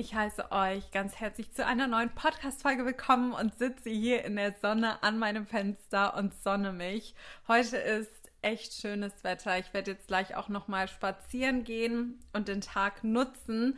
Ich heiße euch ganz herzlich zu einer neuen Podcast-Folge willkommen und sitze hier in der Sonne an meinem Fenster und sonne mich. Heute ist echt schönes Wetter. Ich werde jetzt gleich auch nochmal spazieren gehen und den Tag nutzen.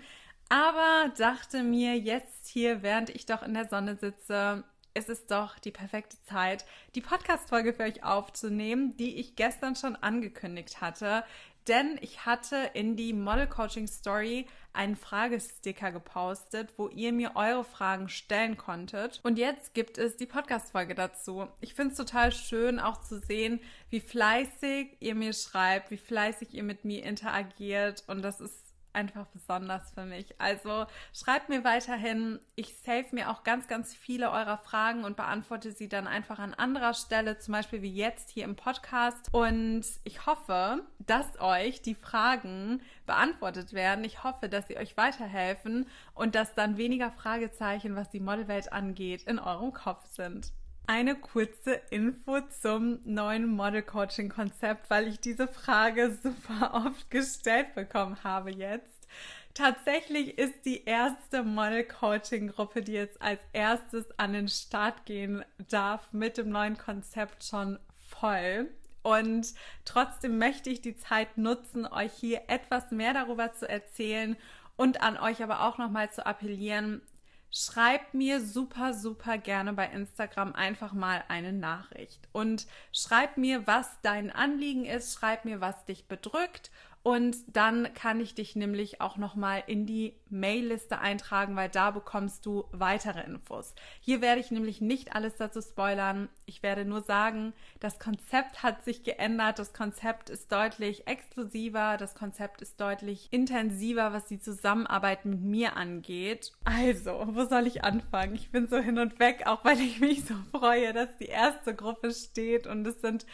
Aber dachte mir jetzt hier, während ich doch in der Sonne sitze, ist es doch die perfekte Zeit, die Podcast-Folge für euch aufzunehmen, die ich gestern schon angekündigt hatte denn ich hatte in die Model Coaching Story einen Fragesticker gepostet, wo ihr mir eure Fragen stellen konntet. Und jetzt gibt es die Podcast-Folge dazu. Ich finde es total schön, auch zu sehen, wie fleißig ihr mir schreibt, wie fleißig ihr mit mir interagiert. Und das ist einfach besonders für mich. Also schreibt mir weiterhin. Ich save mir auch ganz, ganz viele eurer Fragen und beantworte sie dann einfach an anderer Stelle, zum Beispiel wie jetzt hier im Podcast. Und ich hoffe, dass euch die Fragen beantwortet werden. Ich hoffe, dass sie euch weiterhelfen und dass dann weniger Fragezeichen, was die Modelwelt angeht, in eurem Kopf sind eine kurze Info zum neuen Model Coaching Konzept, weil ich diese Frage super oft gestellt bekommen habe jetzt. Tatsächlich ist die erste Model Coaching Gruppe, die jetzt als erstes an den Start gehen darf, mit dem neuen Konzept schon voll. Und trotzdem möchte ich die Zeit nutzen, euch hier etwas mehr darüber zu erzählen und an euch aber auch nochmal zu appellieren, schreib mir super, super gerne bei Instagram einfach mal eine Nachricht. Und schreib mir, was dein Anliegen ist, schreib mir, was dich bedrückt und dann kann ich dich nämlich auch nochmal in die Mailliste eintragen, weil da bekommst du weitere Infos. Hier werde ich nämlich nicht alles dazu spoilern. Ich werde nur sagen, das Konzept hat sich geändert. Das Konzept ist deutlich exklusiver. Das Konzept ist deutlich intensiver, was die Zusammenarbeit mit mir angeht. Also, wo soll ich anfangen? Ich bin so hin und weg, auch weil ich mich so freue, dass die erste Gruppe steht und es sind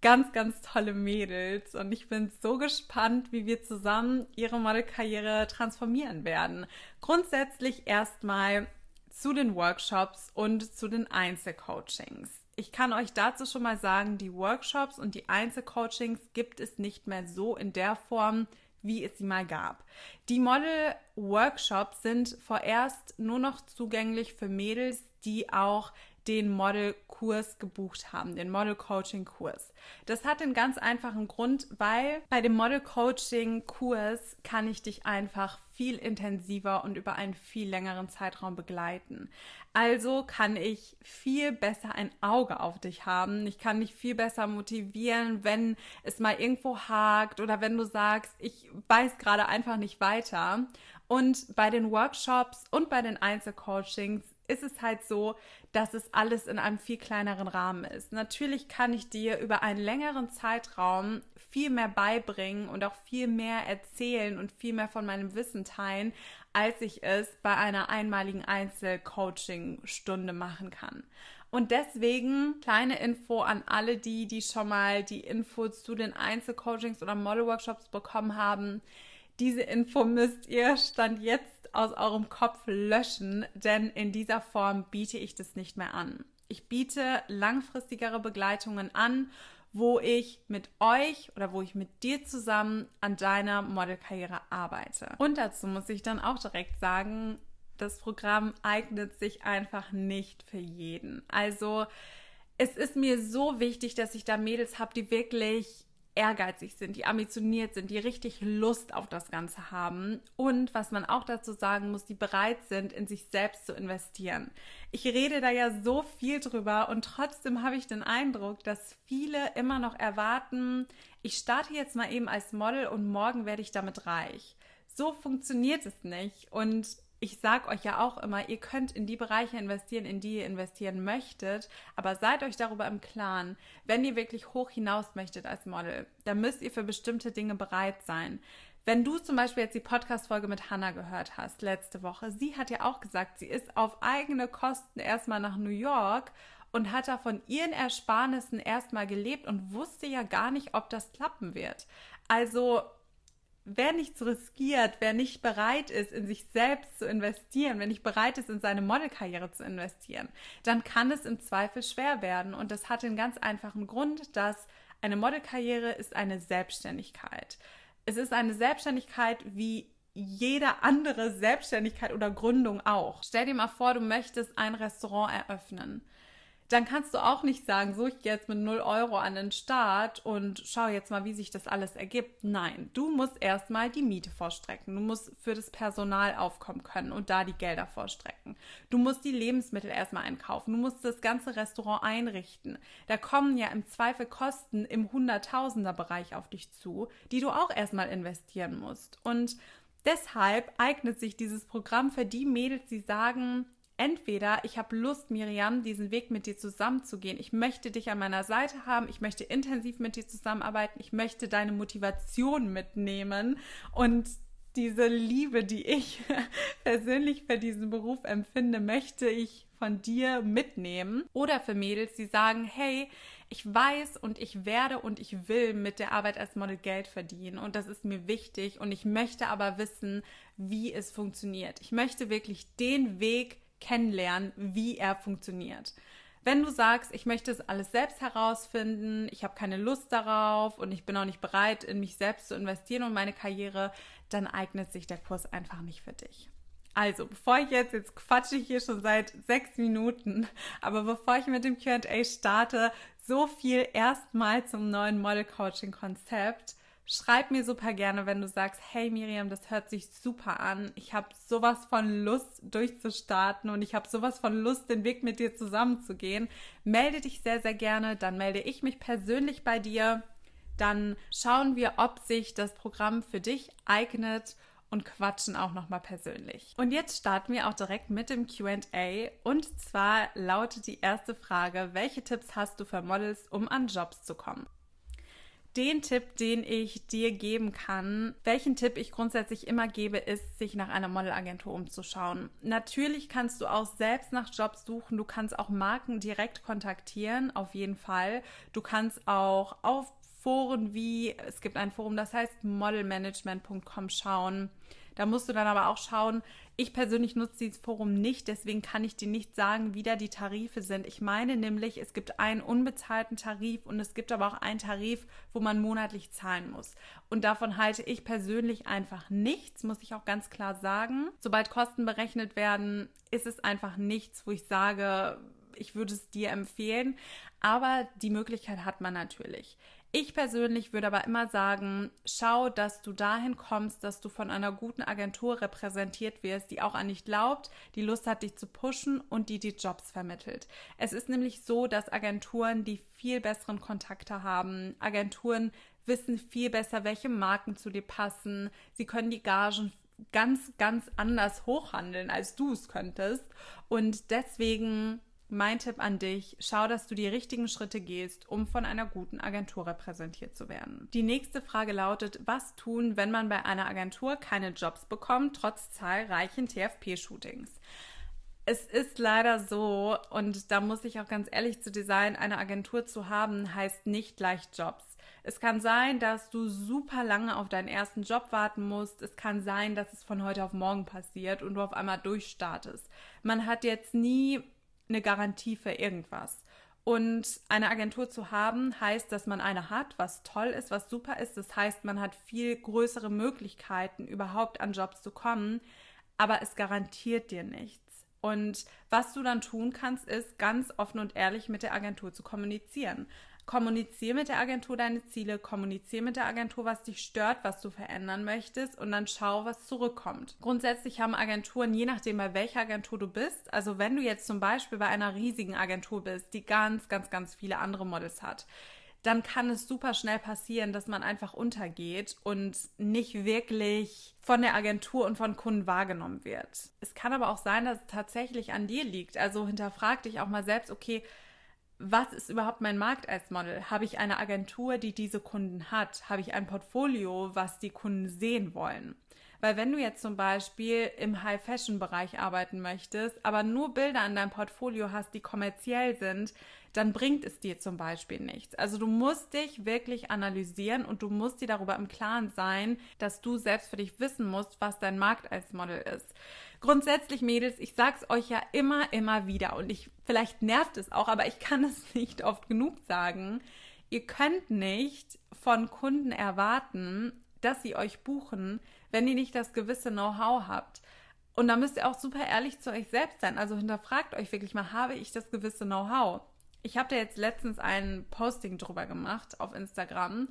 ganz, ganz tolle Mädels und ich bin so gespannt, wie wir zusammen ihre Modelkarriere transformieren werden. Grundsätzlich erstmal zu den Workshops und zu den Einzelcoachings. Ich kann euch dazu schon mal sagen, die Workshops und die Einzelcoachings gibt es nicht mehr so in der Form, wie es sie mal gab. Die Model-Workshops sind vorerst nur noch zugänglich für Mädels, die auch den Model-Kurs gebucht haben, den Model-Coaching-Kurs. Das hat einen ganz einfachen Grund, weil bei dem Model-Coaching-Kurs kann ich dich einfach viel intensiver und über einen viel längeren Zeitraum begleiten. Also kann ich viel besser ein Auge auf dich haben. Ich kann dich viel besser motivieren, wenn es mal irgendwo hakt oder wenn du sagst, ich weiß gerade einfach nicht weiter. Und bei den Workshops und bei den Einzelcoachings ist es halt so, dass es alles in einem viel kleineren Rahmen ist. Natürlich kann ich dir über einen längeren Zeitraum viel mehr beibringen und auch viel mehr erzählen und viel mehr von meinem Wissen teilen, als ich es bei einer einmaligen Einzelcoaching-Stunde machen kann. Und deswegen kleine Info an alle die, die schon mal die Infos zu den Einzelcoachings oder Model-Workshops bekommen haben. Diese Info müsst ihr Stand jetzt aus eurem Kopf löschen, denn in dieser Form biete ich das nicht mehr an. Ich biete langfristigere Begleitungen an, wo ich mit euch oder wo ich mit dir zusammen an deiner Modelkarriere arbeite. Und dazu muss ich dann auch direkt sagen, das Programm eignet sich einfach nicht für jeden. Also es ist mir so wichtig, dass ich da Mädels habe, die wirklich ehrgeizig sind, die ambitioniert sind, die richtig Lust auf das Ganze haben und was man auch dazu sagen muss, die bereit sind, in sich selbst zu investieren. Ich rede da ja so viel drüber und trotzdem habe ich den Eindruck, dass viele immer noch erwarten, ich starte jetzt mal eben als Model und morgen werde ich damit reich. So funktioniert es nicht und ich sag euch ja auch immer, ihr könnt in die Bereiche investieren, in die ihr investieren möchtet, aber seid euch darüber im Klaren, wenn ihr wirklich hoch hinaus möchtet als Model, dann müsst ihr für bestimmte Dinge bereit sein. Wenn du zum Beispiel jetzt die Podcast-Folge mit Hannah gehört hast, letzte Woche, sie hat ja auch gesagt, sie ist auf eigene Kosten erstmal nach New York und hat da von ihren Ersparnissen erstmal gelebt und wusste ja gar nicht, ob das klappen wird. Also wer nichts riskiert, wer nicht bereit ist, in sich selbst zu investieren, wer nicht bereit ist, in seine Modelkarriere zu investieren, dann kann es im Zweifel schwer werden. Und das hat den ganz einfachen Grund, dass eine Modelkarriere ist eine Selbstständigkeit. Es ist eine Selbstständigkeit wie jede andere Selbstständigkeit oder Gründung auch. Stell dir mal vor, du möchtest ein Restaurant eröffnen dann kannst du auch nicht sagen, so ich gehe jetzt mit 0 Euro an den Start und schau jetzt mal, wie sich das alles ergibt. Nein, du musst erstmal die Miete vorstrecken. Du musst für das Personal aufkommen können und da die Gelder vorstrecken. Du musst die Lebensmittel erstmal einkaufen. Du musst das ganze Restaurant einrichten. Da kommen ja im Zweifel Kosten im Hunderttausender-Bereich auf dich zu, die du auch erstmal investieren musst. Und deshalb eignet sich dieses Programm für die Mädels, die sagen, entweder ich habe Lust, Miriam, diesen Weg mit dir zusammenzugehen. Ich möchte dich an meiner Seite haben. Ich möchte intensiv mit dir zusammenarbeiten. Ich möchte deine Motivation mitnehmen und diese Liebe, die ich persönlich für diesen Beruf empfinde, möchte ich von dir mitnehmen. Oder für Mädels, die sagen, hey, ich weiß und ich werde und ich will mit der Arbeit als Model Geld verdienen und das ist mir wichtig und ich möchte aber wissen, wie es funktioniert. Ich möchte wirklich den Weg kennenlernen, wie er funktioniert. Wenn du sagst, ich möchte es alles selbst herausfinden, ich habe keine Lust darauf und ich bin auch nicht bereit, in mich selbst zu investieren und meine Karriere, dann eignet sich der Kurs einfach nicht für dich. Also, bevor ich jetzt, jetzt quatsche ich hier schon seit sechs Minuten, aber bevor ich mit dem QA starte, so viel erstmal zum neuen Model Coaching Konzept. Schreib mir super gerne, wenn du sagst, hey Miriam, das hört sich super an. Ich habe sowas von Lust durchzustarten und ich habe sowas von Lust, den Weg mit dir zusammenzugehen. Melde dich sehr, sehr gerne. Dann melde ich mich persönlich bei dir. Dann schauen wir, ob sich das Programm für dich eignet und quatschen auch nochmal persönlich. Und jetzt starten wir auch direkt mit dem QA. Und zwar lautet die erste Frage, welche Tipps hast du für Models, um an Jobs zu kommen? Den Tipp, den ich dir geben kann, welchen Tipp ich grundsätzlich immer gebe, ist, sich nach einer Modelagentur umzuschauen. Natürlich kannst du auch selbst nach Jobs suchen. Du kannst auch Marken direkt kontaktieren, auf jeden Fall. Du kannst auch auf Foren wie, es gibt ein Forum, das heißt modelmanagement.com schauen. Da musst du dann aber auch schauen, ich persönlich nutze dieses Forum nicht, deswegen kann ich dir nicht sagen, wie da die Tarife sind. Ich meine nämlich, es gibt einen unbezahlten Tarif und es gibt aber auch einen Tarif, wo man monatlich zahlen muss. Und davon halte ich persönlich einfach nichts, muss ich auch ganz klar sagen. Sobald Kosten berechnet werden, ist es einfach nichts, wo ich sage, ich würde es dir empfehlen. Aber die Möglichkeit hat man natürlich. Ich persönlich würde aber immer sagen, schau, dass du dahin kommst, dass du von einer guten Agentur repräsentiert wirst, die auch an dich glaubt, die Lust hat, dich zu pushen und die die Jobs vermittelt. Es ist nämlich so, dass Agenturen die viel besseren Kontakte haben, Agenturen wissen viel besser, welche Marken zu dir passen, sie können die Gagen ganz, ganz anders hochhandeln, als du es könntest. Und deswegen mein Tipp an dich, schau, dass du die richtigen Schritte gehst, um von einer guten Agentur repräsentiert zu werden. Die nächste Frage lautet, was tun, wenn man bei einer Agentur keine Jobs bekommt, trotz zahlreichen TFP-Shootings? Es ist leider so, und da muss ich auch ganz ehrlich zu dir sein, eine Agentur zu haben, heißt nicht gleich Jobs. Es kann sein, dass du super lange auf deinen ersten Job warten musst. Es kann sein, dass es von heute auf morgen passiert und du auf einmal durchstartest. Man hat jetzt nie eine Garantie für irgendwas. Und eine Agentur zu haben, heißt, dass man eine hat, was toll ist, was super ist. Das heißt, man hat viel größere Möglichkeiten, überhaupt an Jobs zu kommen, aber es garantiert dir nichts. Und was du dann tun kannst, ist ganz offen und ehrlich mit der Agentur zu kommunizieren. Kommuniziere mit der Agentur deine Ziele, kommuniziere mit der Agentur, was dich stört, was du verändern möchtest und dann schau, was zurückkommt. Grundsätzlich haben Agenturen, je nachdem bei welcher Agentur du bist, also wenn du jetzt zum Beispiel bei einer riesigen Agentur bist, die ganz, ganz, ganz viele andere Models hat, dann kann es super schnell passieren, dass man einfach untergeht und nicht wirklich von der Agentur und von Kunden wahrgenommen wird. Es kann aber auch sein, dass es tatsächlich an dir liegt. Also hinterfrag dich auch mal selbst, okay, was ist überhaupt mein Markt als Model? Habe ich eine Agentur, die diese Kunden hat? Habe ich ein Portfolio, was die Kunden sehen wollen? Weil wenn du jetzt zum Beispiel im High-Fashion-Bereich arbeiten möchtest, aber nur Bilder an deinem Portfolio hast, die kommerziell sind, dann bringt es dir zum Beispiel nichts. Also du musst dich wirklich analysieren und du musst dir darüber im Klaren sein, dass du selbst für dich wissen musst, was dein Markt als Model ist. Grundsätzlich, Mädels, ich sag's euch ja immer, immer wieder und ich, vielleicht nervt es auch, aber ich kann es nicht oft genug sagen. Ihr könnt nicht von Kunden erwarten, dass sie euch buchen, wenn ihr nicht das gewisse Know-how habt. Und da müsst ihr auch super ehrlich zu euch selbst sein. Also hinterfragt euch wirklich mal, habe ich das gewisse Know-how? Ich habe da jetzt letztens ein Posting drüber gemacht auf Instagram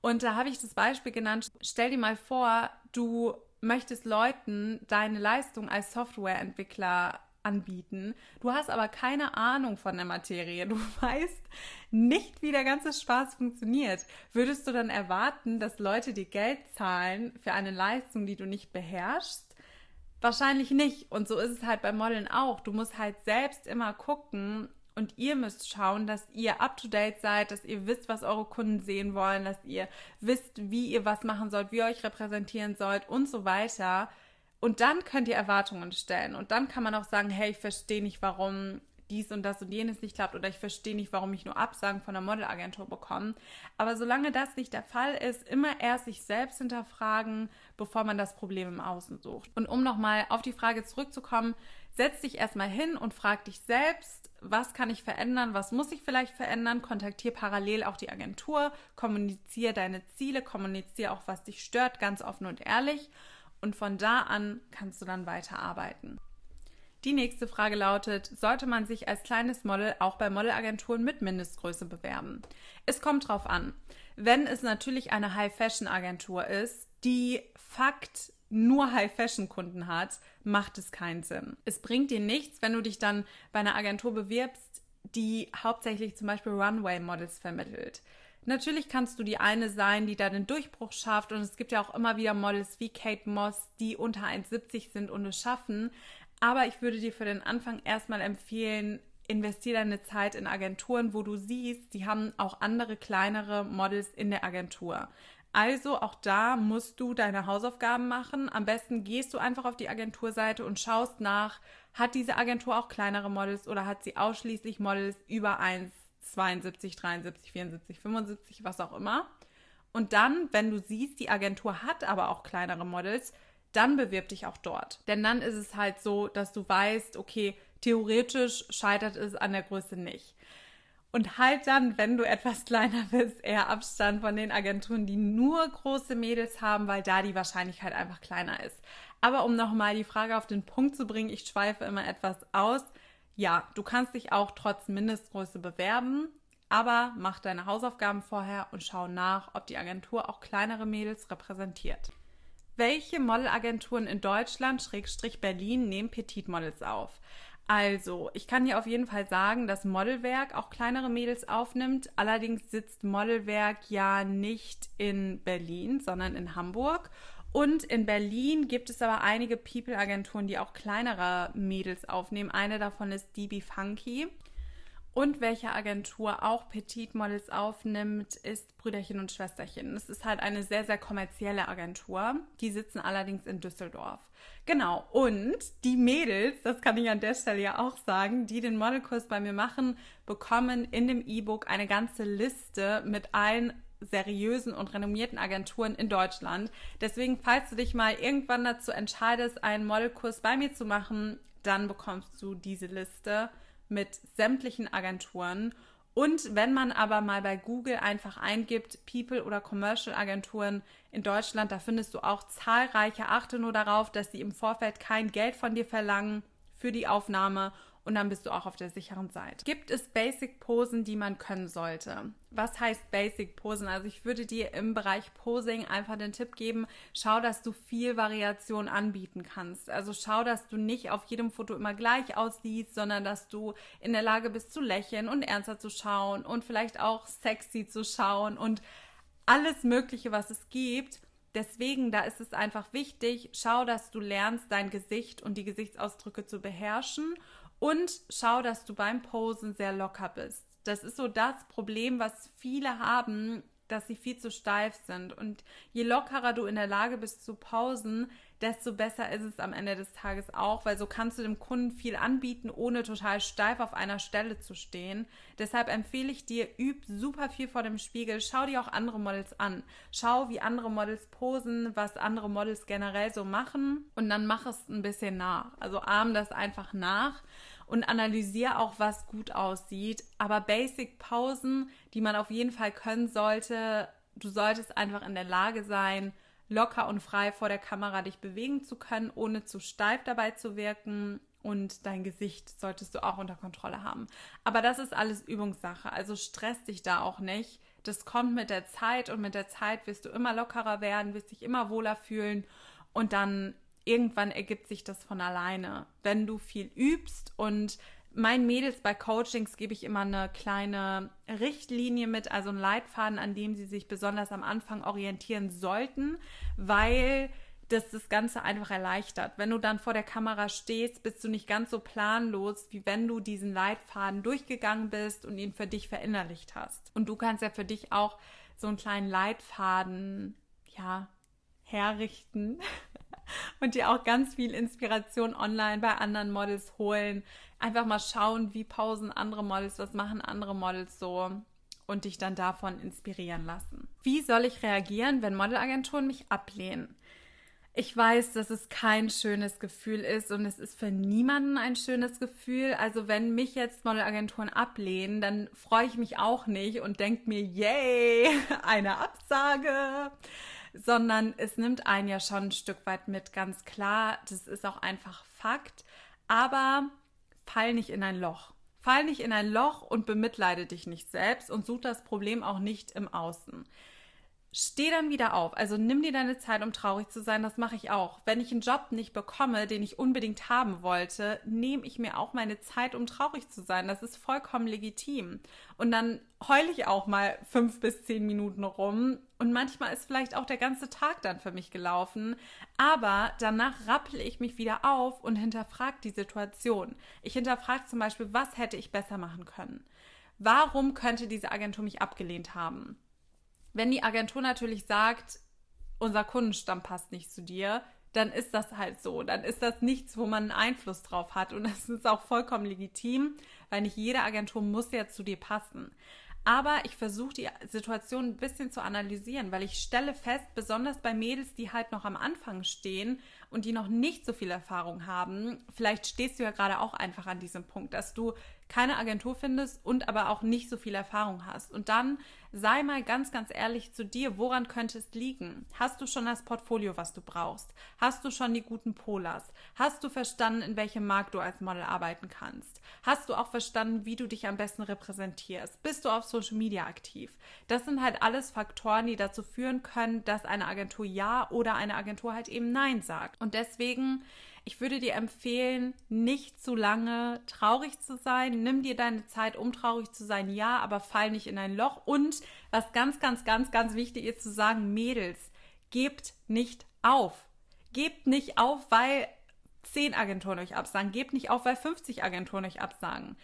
und da habe ich das Beispiel genannt. Stell dir mal vor, du möchtest Leuten deine Leistung als Softwareentwickler anbieten. Du hast aber keine Ahnung von der Materie. Du weißt nicht, wie der ganze Spaß funktioniert. Würdest du dann erwarten, dass Leute dir Geld zahlen für eine Leistung, die du nicht beherrschst? Wahrscheinlich nicht. Und so ist es halt beim Modeln auch. Du musst halt selbst immer gucken und ihr müsst schauen, dass ihr up-to-date seid, dass ihr wisst, was eure Kunden sehen wollen, dass ihr wisst, wie ihr was machen sollt, wie ihr euch repräsentieren sollt und so weiter. Und dann könnt ihr Erwartungen stellen. Und dann kann man auch sagen, hey, ich verstehe nicht, warum dies und das und jenes nicht klappt oder ich verstehe nicht, warum ich nur Absagen von der Modelagentur bekomme. Aber solange das nicht der Fall ist, immer erst sich selbst hinterfragen, bevor man das Problem im Außen sucht. Und um nochmal auf die Frage zurückzukommen, setz dich erstmal hin und frag dich selbst, was kann ich verändern, was muss ich vielleicht verändern, kontaktiere parallel auch die Agentur, kommuniziere deine Ziele, kommuniziere auch, was dich stört, ganz offen und ehrlich. Und von da an kannst du dann weiterarbeiten. Die nächste Frage lautet, sollte man sich als kleines Model auch bei Modelagenturen mit Mindestgröße bewerben? Es kommt drauf an. Wenn es natürlich eine High-Fashion-Agentur ist, die Fakt nur High-Fashion-Kunden hat, macht es keinen Sinn. Es bringt dir nichts, wenn du dich dann bei einer Agentur bewirbst, die hauptsächlich zum Beispiel Runway-Models vermittelt. Natürlich kannst du die eine sein, die da den Durchbruch schafft und es gibt ja auch immer wieder Models wie Kate Moss, die unter 1,70 sind und es schaffen. Aber ich würde dir für den Anfang erstmal empfehlen, investiere deine Zeit in Agenturen, wo du siehst, die haben auch andere kleinere Models in der Agentur. Also auch da musst du deine Hausaufgaben machen. Am besten gehst du einfach auf die Agenturseite und schaust nach, hat diese Agentur auch kleinere Models oder hat sie ausschließlich Models über 1, 72, 73, 74, 75, was auch immer. Und dann, wenn du siehst, die Agentur hat aber auch kleinere Models, dann bewirb dich auch dort. Denn dann ist es halt so, dass du weißt, okay, theoretisch scheitert es an der Größe nicht. Und halt dann, wenn du etwas kleiner bist, eher Abstand von den Agenturen, die nur große Mädels haben, weil da die Wahrscheinlichkeit einfach kleiner ist. Aber um nochmal die Frage auf den Punkt zu bringen, ich schweife immer etwas aus. Ja, du kannst dich auch trotz Mindestgröße bewerben, aber mach deine Hausaufgaben vorher und schau nach, ob die Agentur auch kleinere Mädels repräsentiert. Welche Modelagenturen in Deutschland, Schrägstrich Berlin, nehmen Petit-Models auf? Also, ich kann hier auf jeden Fall sagen, dass Modelwerk auch kleinere Mädels aufnimmt. Allerdings sitzt Modelwerk ja nicht in Berlin, sondern in Hamburg. Und in Berlin gibt es aber einige People-Agenturen, die auch kleinere Mädels aufnehmen. Eine davon ist DB Funky. Und welche Agentur auch Petit Models aufnimmt, ist Brüderchen und Schwesterchen. Es ist halt eine sehr, sehr kommerzielle Agentur. Die sitzen allerdings in Düsseldorf. Genau. Und die Mädels, das kann ich an der Stelle ja auch sagen, die den Modelkurs bei mir machen, bekommen in dem E-Book eine ganze Liste mit allen seriösen und renommierten Agenturen in Deutschland. Deswegen, falls du dich mal irgendwann dazu entscheidest, einen Modelkurs bei mir zu machen, dann bekommst du diese Liste mit sämtlichen Agenturen. Und wenn man aber mal bei Google einfach eingibt, People oder Commercial Agenturen in Deutschland, da findest du auch zahlreiche. Achte nur darauf, dass sie im Vorfeld kein Geld von dir verlangen für die Aufnahme und dann bist du auch auf der sicheren Seite. Gibt es Basic-Posen, die man können sollte? Was heißt Basic-Posen? Also ich würde dir im Bereich Posing einfach den Tipp geben, schau, dass du viel Variation anbieten kannst. Also schau, dass du nicht auf jedem Foto immer gleich aussiehst, sondern dass du in der Lage bist zu lächeln und ernster zu schauen und vielleicht auch sexy zu schauen und alles Mögliche, was es gibt. Deswegen, da ist es einfach wichtig, schau, dass du lernst, dein Gesicht und die Gesichtsausdrücke zu beherrschen und schau, dass du beim Posen sehr locker bist. Das ist so das Problem, was viele haben, dass sie viel zu steif sind. Und je lockerer du in der Lage bist zu pausen, desto besser ist es am Ende des Tages auch, weil so kannst du dem Kunden viel anbieten, ohne total steif auf einer Stelle zu stehen. Deshalb empfehle ich dir, üb super viel vor dem Spiegel. Schau dir auch andere Models an. Schau, wie andere Models posen, was andere Models generell so machen und dann mach es ein bisschen nach. Also arm das einfach nach und analysiere auch, was gut aussieht. Aber Basic-Pausen, die man auf jeden Fall können sollte, du solltest einfach in der Lage sein, locker und frei vor der Kamera dich bewegen zu können, ohne zu steif dabei zu wirken. Und dein Gesicht solltest du auch unter Kontrolle haben. Aber das ist alles Übungssache. Also stress dich da auch nicht. Das kommt mit der Zeit und mit der Zeit wirst du immer lockerer werden, wirst dich immer wohler fühlen und dann irgendwann ergibt sich das von alleine. Wenn du viel übst und meinen Mädels bei Coachings gebe ich immer eine kleine Richtlinie mit, also einen Leitfaden, an dem sie sich besonders am Anfang orientieren sollten, weil das das Ganze einfach erleichtert. Wenn du dann vor der Kamera stehst, bist du nicht ganz so planlos, wie wenn du diesen Leitfaden durchgegangen bist und ihn für dich verinnerlicht hast. Und du kannst ja für dich auch so einen kleinen Leitfaden, ja, herrichten und dir auch ganz viel Inspiration online bei anderen Models holen. Einfach mal schauen, wie pausen andere Models, was machen andere Models so und dich dann davon inspirieren lassen. Wie soll ich reagieren, wenn Modelagenturen mich ablehnen? Ich weiß, dass es kein schönes Gefühl ist und es ist für niemanden ein schönes Gefühl. Also wenn mich jetzt Modelagenturen ablehnen, dann freue ich mich auch nicht und denke mir, yay, eine Absage sondern es nimmt einen ja schon ein Stück weit mit, ganz klar. Das ist auch einfach Fakt. Aber fall nicht in ein Loch. Fall nicht in ein Loch und bemitleide dich nicht selbst und such das Problem auch nicht im Außen. Steh dann wieder auf. Also nimm dir deine Zeit, um traurig zu sein. Das mache ich auch. Wenn ich einen Job nicht bekomme, den ich unbedingt haben wollte, nehme ich mir auch meine Zeit, um traurig zu sein. Das ist vollkommen legitim. Und dann heule ich auch mal fünf bis zehn Minuten rum. Und manchmal ist vielleicht auch der ganze Tag dann für mich gelaufen. Aber danach rappel ich mich wieder auf und hinterfrage die Situation. Ich hinterfrage zum Beispiel, was hätte ich besser machen können? Warum könnte diese Agentur mich abgelehnt haben? Wenn die Agentur natürlich sagt, unser Kundenstamm passt nicht zu dir, dann ist das halt so. Dann ist das nichts, wo man einen Einfluss drauf hat. Und das ist auch vollkommen legitim, weil nicht jede Agentur muss ja zu dir passen. Aber ich versuche die Situation ein bisschen zu analysieren, weil ich stelle fest, besonders bei Mädels, die halt noch am Anfang stehen und die noch nicht so viel Erfahrung haben, vielleicht stehst du ja gerade auch einfach an diesem Punkt, dass du keine Agentur findest und aber auch nicht so viel Erfahrung hast. Und dann sei mal ganz, ganz ehrlich zu dir, woran könnte es liegen? Hast du schon das Portfolio, was du brauchst? Hast du schon die guten Polas? Hast du verstanden, in welchem Markt du als Model arbeiten kannst? Hast du auch verstanden, wie du dich am besten repräsentierst? Bist du auf Social Media aktiv? Das sind halt alles Faktoren, die dazu führen können, dass eine Agentur Ja oder eine Agentur halt eben Nein sagt. Und deswegen ich würde dir empfehlen, nicht zu lange traurig zu sein. Nimm dir deine Zeit, um traurig zu sein, ja, aber fall nicht in ein Loch. Und was ganz, ganz, ganz, ganz wichtig ist zu sagen, Mädels, gebt nicht auf. Gebt nicht auf, weil 10 Agenturen euch absagen. Gebt nicht auf, weil 50 Agenturen euch absagen.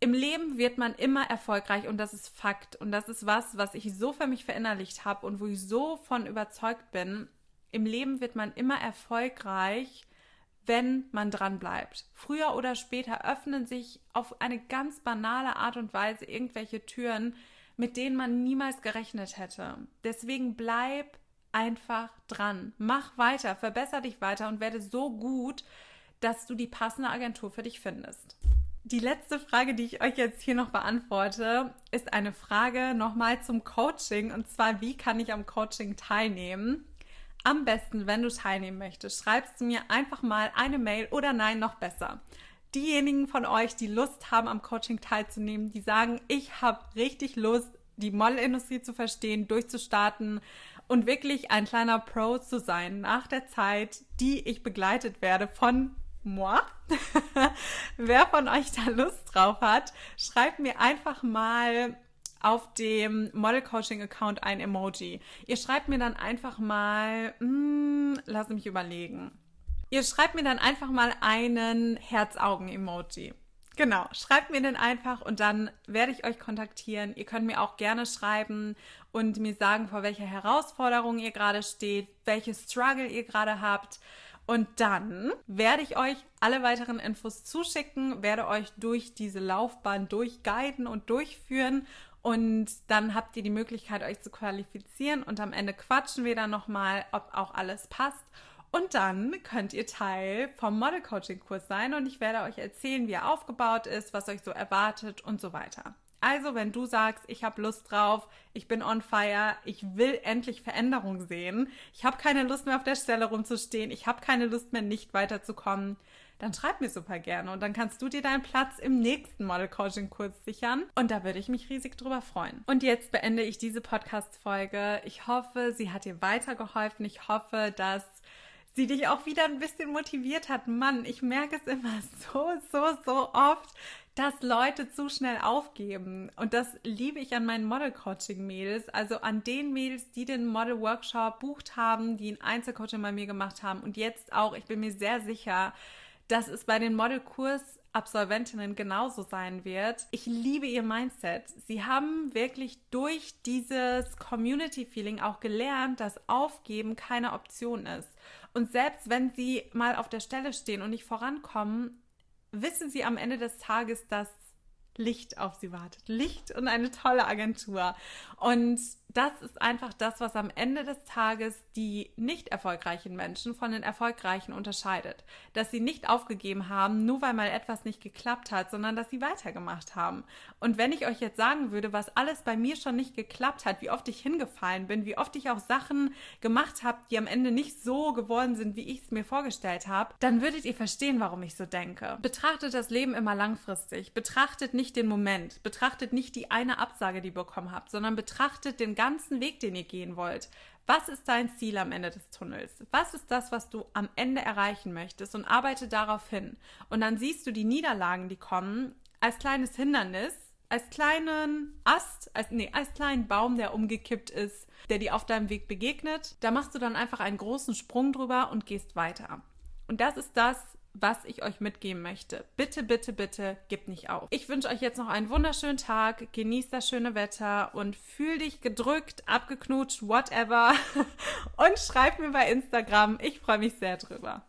Im Leben wird man immer erfolgreich und das ist Fakt. Und das ist was, was ich so für mich verinnerlicht habe und wo ich so von überzeugt bin. Im Leben wird man immer erfolgreich, wenn man dran bleibt. Früher oder später öffnen sich auf eine ganz banale Art und Weise irgendwelche Türen, mit denen man niemals gerechnet hätte. Deswegen bleib einfach dran. Mach weiter, verbessere dich weiter und werde so gut, dass du die passende Agentur für dich findest. Die letzte Frage, die ich euch jetzt hier noch beantworte, ist eine Frage nochmal zum Coaching. Und zwar, wie kann ich am Coaching teilnehmen? Am besten, wenn du teilnehmen möchtest, schreibst du mir einfach mal eine Mail oder nein, noch besser. Diejenigen von euch, die Lust haben, am Coaching teilzunehmen, die sagen, ich habe richtig Lust, die Modelindustrie zu verstehen, durchzustarten und wirklich ein kleiner Pro zu sein nach der Zeit, die ich begleitet werde von moi. Wer von euch da Lust drauf hat, schreibt mir einfach mal auf dem Model Coaching Account ein Emoji. Ihr schreibt mir dann einfach mal, mm, lass mich überlegen. Ihr schreibt mir dann einfach mal einen Herzaugen-Emoji. Genau, schreibt mir den einfach und dann werde ich euch kontaktieren. Ihr könnt mir auch gerne schreiben und mir sagen, vor welcher Herausforderung ihr gerade steht, welche Struggle ihr gerade habt. Und dann werde ich euch alle weiteren Infos zuschicken, werde euch durch diese Laufbahn durchguiden und durchführen und dann habt ihr die Möglichkeit, euch zu qualifizieren und am Ende quatschen wir dann nochmal, ob auch alles passt. Und dann könnt ihr Teil vom Model Coaching Kurs sein und ich werde euch erzählen, wie er aufgebaut ist, was euch so erwartet und so weiter. Also, wenn du sagst, ich habe Lust drauf, ich bin on fire, ich will endlich Veränderung sehen, ich habe keine Lust mehr auf der Stelle rumzustehen, ich habe keine Lust mehr, nicht weiterzukommen, dann schreib mir super gerne und dann kannst du dir deinen Platz im nächsten Model Coaching Kurs sichern und da würde ich mich riesig drüber freuen. Und jetzt beende ich diese Podcast Folge. Ich hoffe, sie hat dir weitergeholfen. Ich hoffe, dass sie dich auch wieder ein bisschen motiviert hat. Mann, ich merke es immer so, so, so oft, dass Leute zu schnell aufgeben. Und das liebe ich an meinen Model-Coaching-Mädels, also an den Mädels, die den Model-Workshop bucht haben, die ein Einzelcoaching bei mir gemacht haben und jetzt auch, ich bin mir sehr sicher, dass es bei den Modelkurs-Absolventinnen genauso sein wird. Ich liebe ihr Mindset. Sie haben wirklich durch dieses Community-Feeling auch gelernt, dass Aufgeben keine Option ist. Und selbst wenn sie mal auf der Stelle stehen und nicht vorankommen, wissen sie am Ende des Tages, dass Licht auf sie wartet. Licht und eine tolle Agentur. Und das ist einfach das, was am Ende des Tages die nicht erfolgreichen Menschen von den erfolgreichen unterscheidet. Dass sie nicht aufgegeben haben, nur weil mal etwas nicht geklappt hat, sondern dass sie weitergemacht haben. Und wenn ich euch jetzt sagen würde, was alles bei mir schon nicht geklappt hat, wie oft ich hingefallen bin, wie oft ich auch Sachen gemacht habe, die am Ende nicht so geworden sind, wie ich es mir vorgestellt habe, dann würdet ihr verstehen, warum ich so denke. Betrachtet das Leben immer langfristig. Betrachtet nicht den Moment. Betrachtet nicht die eine Absage, die ihr bekommen habt, sondern betrachtet den ganzen Weg, den ihr gehen wollt. Was ist dein Ziel am Ende des Tunnels? Was ist das, was du am Ende erreichen möchtest? Und arbeite darauf hin. Und dann siehst du die Niederlagen, die kommen, als kleines Hindernis, als kleinen Ast, als, nee, als kleinen Baum, der umgekippt ist, der dir auf deinem Weg begegnet. Da machst du dann einfach einen großen Sprung drüber und gehst weiter. Und das ist das, was ich euch mitgeben möchte. Bitte, bitte, bitte, gebt nicht auf. Ich wünsche euch jetzt noch einen wunderschönen Tag, genießt das schöne Wetter und fühl dich gedrückt, abgeknutscht, whatever. und schreib mir bei Instagram. Ich freue mich sehr drüber.